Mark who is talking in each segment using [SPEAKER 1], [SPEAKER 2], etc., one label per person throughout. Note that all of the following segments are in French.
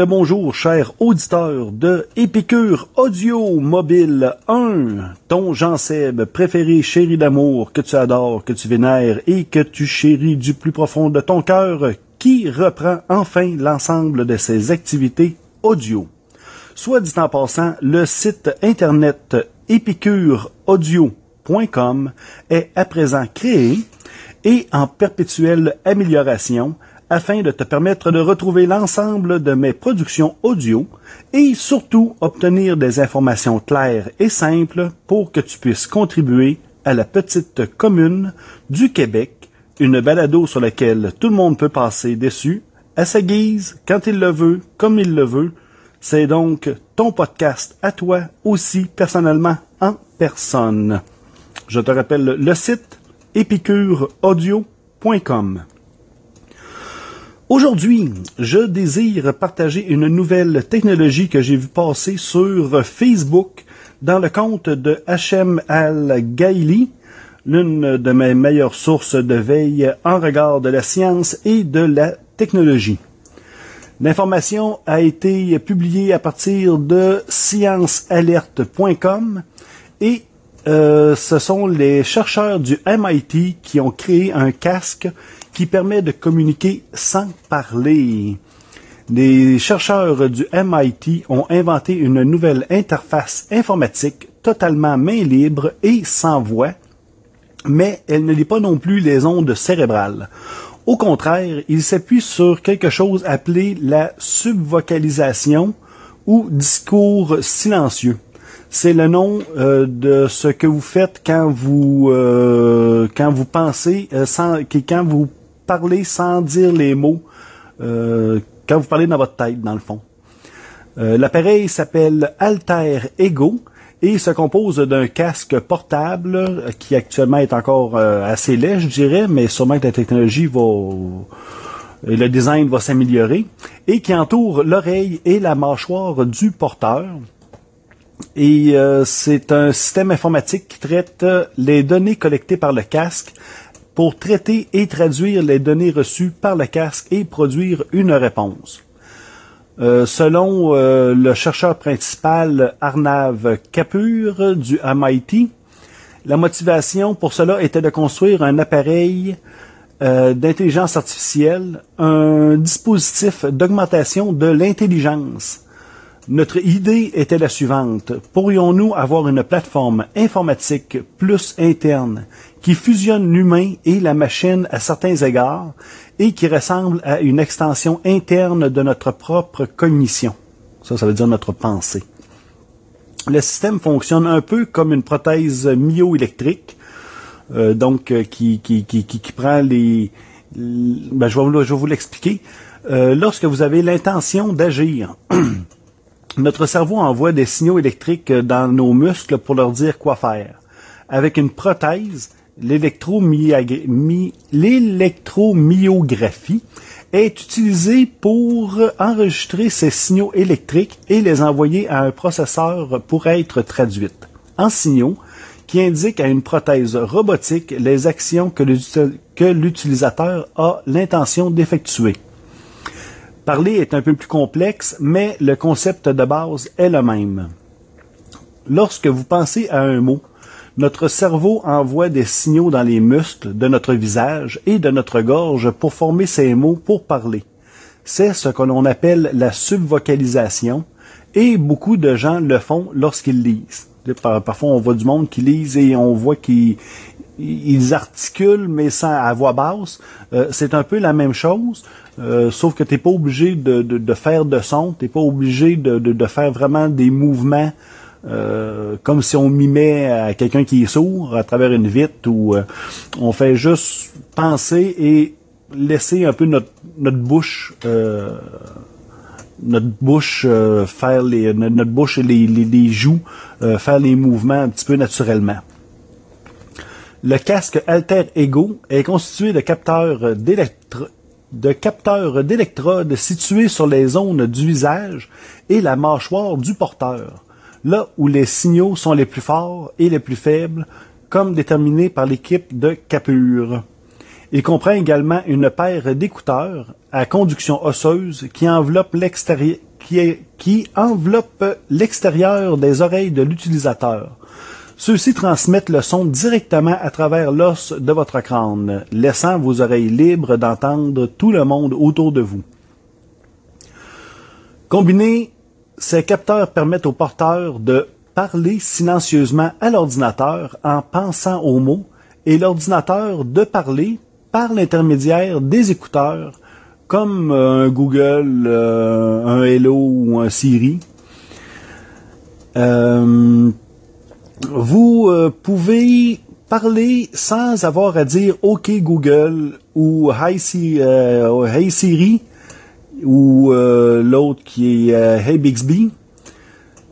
[SPEAKER 1] le bonjour, chers auditeurs de Épicure Audio Mobile 1, ton Jean-Seb préféré, chéri d'amour, que tu adores, que tu vénères et que tu chéris du plus profond de ton cœur, qui reprend enfin l'ensemble de ses activités audio. Soit dit en passant, le site internet épicureaudio.com est à présent créé et en perpétuelle amélioration afin de te permettre de retrouver l'ensemble de mes productions audio et surtout obtenir des informations claires et simples pour que tu puisses contribuer à la petite commune du Québec, une balado sur laquelle tout le monde peut passer dessus, à sa guise, quand il le veut, comme il le veut. C'est donc ton podcast à toi aussi personnellement en personne. Je te rappelle le site épicureaudio.com. Aujourd'hui, je désire partager une nouvelle technologie que j'ai vu passer sur Facebook dans le compte de Hachem Al-Gaili, l'une de mes meilleures sources de veille en regard de la science et de la technologie. L'information a été publiée à partir de sciencealerte.com et euh, ce sont les chercheurs du MIT qui ont créé un casque qui permet de communiquer sans parler. Les chercheurs du MIT ont inventé une nouvelle interface informatique totalement main libre et sans voix, mais elle ne lit pas non plus les ondes cérébrales. Au contraire, il s'appuie sur quelque chose appelé la subvocalisation ou discours silencieux. C'est le nom euh, de ce que vous faites quand vous euh, quand vous pensez euh, sans quand vous parler sans dire les mots euh, quand vous parlez dans votre tête, dans le fond. L'appareil s'appelle Alter Ego et se compose d'un casque portable qui actuellement est encore assez laid, je dirais, mais sûrement que la technologie va le design va s'améliorer et qui entoure l'oreille et la mâchoire du porteur. Et c'est un système informatique qui traite les données collectées par le casque pour traiter et traduire les données reçues par le casque et produire une réponse. Euh, selon euh, le chercheur principal Arnav Kapur du MIT, la motivation pour cela était de construire un appareil euh, d'intelligence artificielle, un dispositif d'augmentation de l'intelligence. Notre idée était la suivante. Pourrions-nous avoir une plateforme informatique plus interne qui fusionne l'humain et la machine à certains égards et qui ressemble à une extension interne de notre propre cognition? Ça, ça veut dire notre pensée. Le système fonctionne un peu comme une prothèse myoélectrique, euh, donc euh, qui, qui, qui, qui, prend les... Ben, je vais vous, l'expliquer. Euh, lorsque vous avez l'intention d'agir, notre cerveau envoie des signaux électriques dans nos muscles pour leur dire quoi faire. Avec une prothèse, l'électromyographie est utilisée pour enregistrer ces signaux électriques et les envoyer à un processeur pour être traduites en signaux qui indiquent à une prothèse robotique les actions que l'utilisateur a l'intention d'effectuer. Parler est un peu plus complexe, mais le concept de base est le même. Lorsque vous pensez à un mot, notre cerveau envoie des signaux dans les muscles de notre visage et de notre gorge pour former ces mots pour parler. C'est ce que l'on appelle la subvocalisation et beaucoup de gens le font lorsqu'ils lisent. Parfois, on voit du monde qui lise et on voit qu'ils articulent, mais à voix basse. Euh, c'est un peu la même chose, euh, sauf que tu n'es pas obligé de, faire de son, tu n'es pas obligé de, faire vraiment des mouvements euh, comme si on mimait à quelqu'un qui est sourd à travers une vitre ou euh, on fait juste penser et laisser un peu notre, bouche notre bouche faire les notre bouche et les, les, joues faire les mouvements un petit peu naturellement. Le casque Alter Ego est constitué de capteurs de capteurs d'électrodes situés sur les zones du visage et la mâchoire du porteur là où les signaux sont les plus forts et les plus faibles, comme déterminé par l'équipe de Capure. Il comprend également une paire d'écouteurs à conduction osseuse qui enveloppe enveloppent l'extérieur des oreilles de l'utilisateur. Ceux-ci transmettent le son directement à travers l'os de votre crâne, laissant vos oreilles libres d'entendre tout le monde autour de vous. Combinés, ces capteurs permettent au porteur de parler silencieusement à l'ordinateur en pensant aux mots et l'ordinateur de parler par l'intermédiaire des écouteurs comme euh, un Google, euh, un Hello ou un Siri. Euh, vous pouvez parler sans avoir à dire OK Google ou Hey Siri ou euh, l'autre qui est euh, Hey Bixby.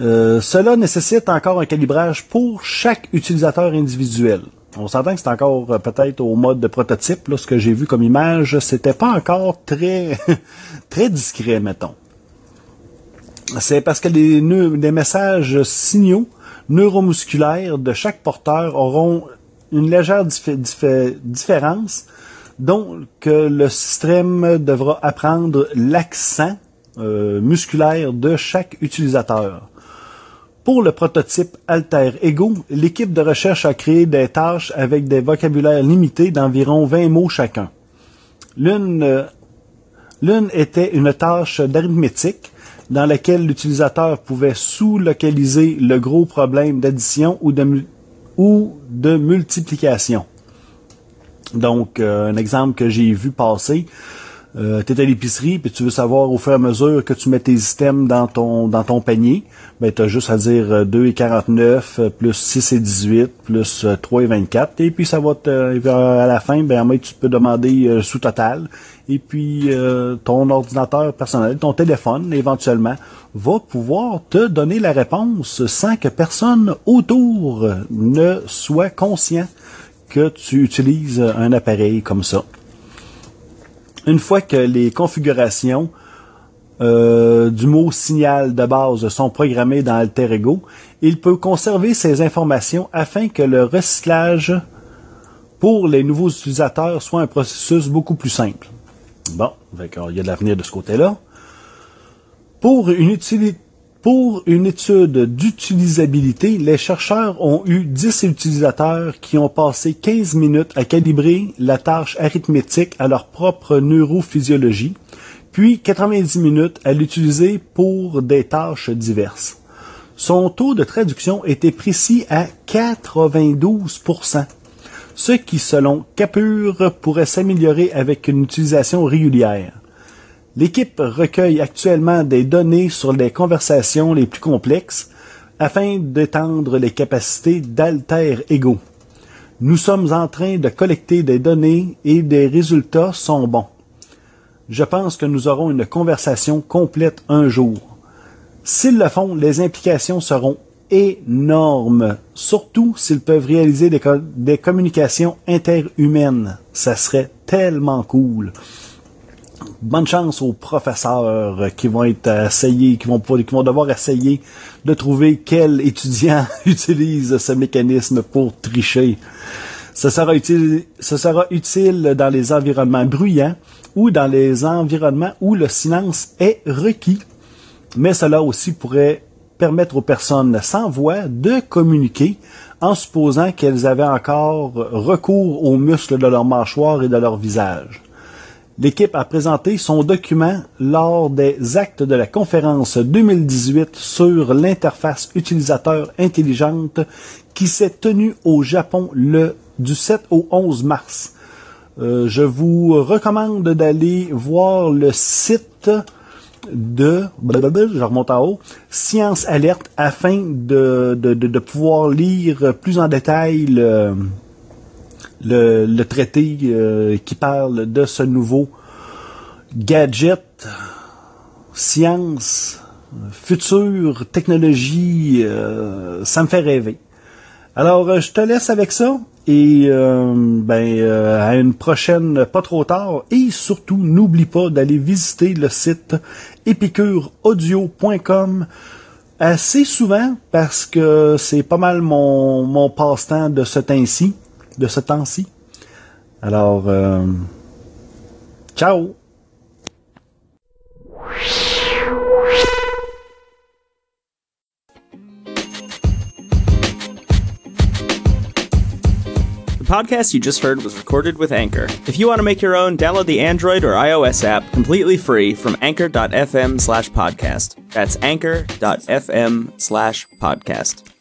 [SPEAKER 1] Euh, cela nécessite encore un calibrage pour chaque utilisateur individuel. On s'entend que c'est encore peut-être au mode de prototype. Là, ce que j'ai vu comme image, c'était pas encore très très discret, mettons. C'est parce que les messages signaux neuromusculaires de chaque porteur auront une légère différence donc, le système devra apprendre l'accent euh, musculaire de chaque utilisateur. Pour le prototype Alter Ego, l'équipe de recherche a créé des tâches avec des vocabulaires limités d'environ 20 mots chacun. Euh, l'une était une tâche d'arithmétique dans laquelle l'utilisateur pouvait sous-localiser le gros problème d'addition ou de, ou de multiplication. Donc, euh, un exemple que j'ai vu passer, euh, tu à l'épicerie puis tu veux savoir au fur et à mesure que tu mets tes items dans ton dans ton panier, ben tu juste à dire 2 euh, et 49 euh, plus 6 et 18 plus 3 et 24 et puis ça va te à la fin ben tu peux demander sous total et puis ton ordinateur personnel, ton téléphone éventuellement va pouvoir te donner la réponse sans que personne autour ne soit conscient que tu utilises un appareil comme ça. Une fois que les configurations euh, du mot signal de base sont programmées dans Alter Ego, il peut conserver ces informations afin que le recyclage pour les nouveaux utilisateurs soit un processus beaucoup plus simple. Bon, il y a de l'avenir de ce côté-là. Pour une utilité pour une étude d'utilisabilité, les chercheurs ont eu 10 utilisateurs qui ont passé 15 minutes à calibrer la tâche arithmétique à leur propre neurophysiologie, puis 90 minutes à l'utiliser pour des tâches diverses. Son taux de traduction était précis à 92% ce qui, selon Capure, pourrait s'améliorer avec une utilisation régulière. L'équipe recueille actuellement des données sur les conversations les plus complexes afin d'étendre les capacités d'Alter Ego. Nous sommes en train de collecter des données et des résultats sont bons. Je pense que nous aurons une conversation complète un jour. S'ils le font, les implications seront énormes, surtout s'ils peuvent réaliser des, des communications interhumaines. Ça serait tellement cool bonne chance aux professeurs qui vont être essayés, qui vont, devoir essayer de trouver quel étudiant utilise ce mécanisme pour tricher. Ce sera utile, ce sera utile dans les environnements bruyants ou dans les environnements où le silence est requis. Mais cela aussi pourrait permettre aux personnes sans voix de communiquer en supposant qu'elles avaient encore recours aux muscles de leur mâchoire et de leur visage. L'équipe a présenté son document lors des actes de la conférence 2018 sur l'interface utilisateur intelligente qui s'est tenue au Japon le du 7 au 11 mars. Euh, je vous recommande d'aller voir le site de je remonte en haut, Science Alerte afin de, de, de pouvoir lire plus en détail le, le, traité euh, qui parle de ce nouveau gadget, science, futur, technologie, euh, ça me fait rêver. Alors, euh, je te laisse avec ça et ben à une prochaine pas trop tard et surtout n'oublie pas d'aller visiter le site epicureaudio.com assez souvent parce que c'est pas mal mon, mon passe-temps de ce temps-ci de ce temps-ci. Alors, euh, ciao!
[SPEAKER 2] podcast you just heard was recorded with Anchor. If you want to make your own, download the Android or iOS app completely free from anchor.fm slash podcast. That's anchor.fm slash podcast.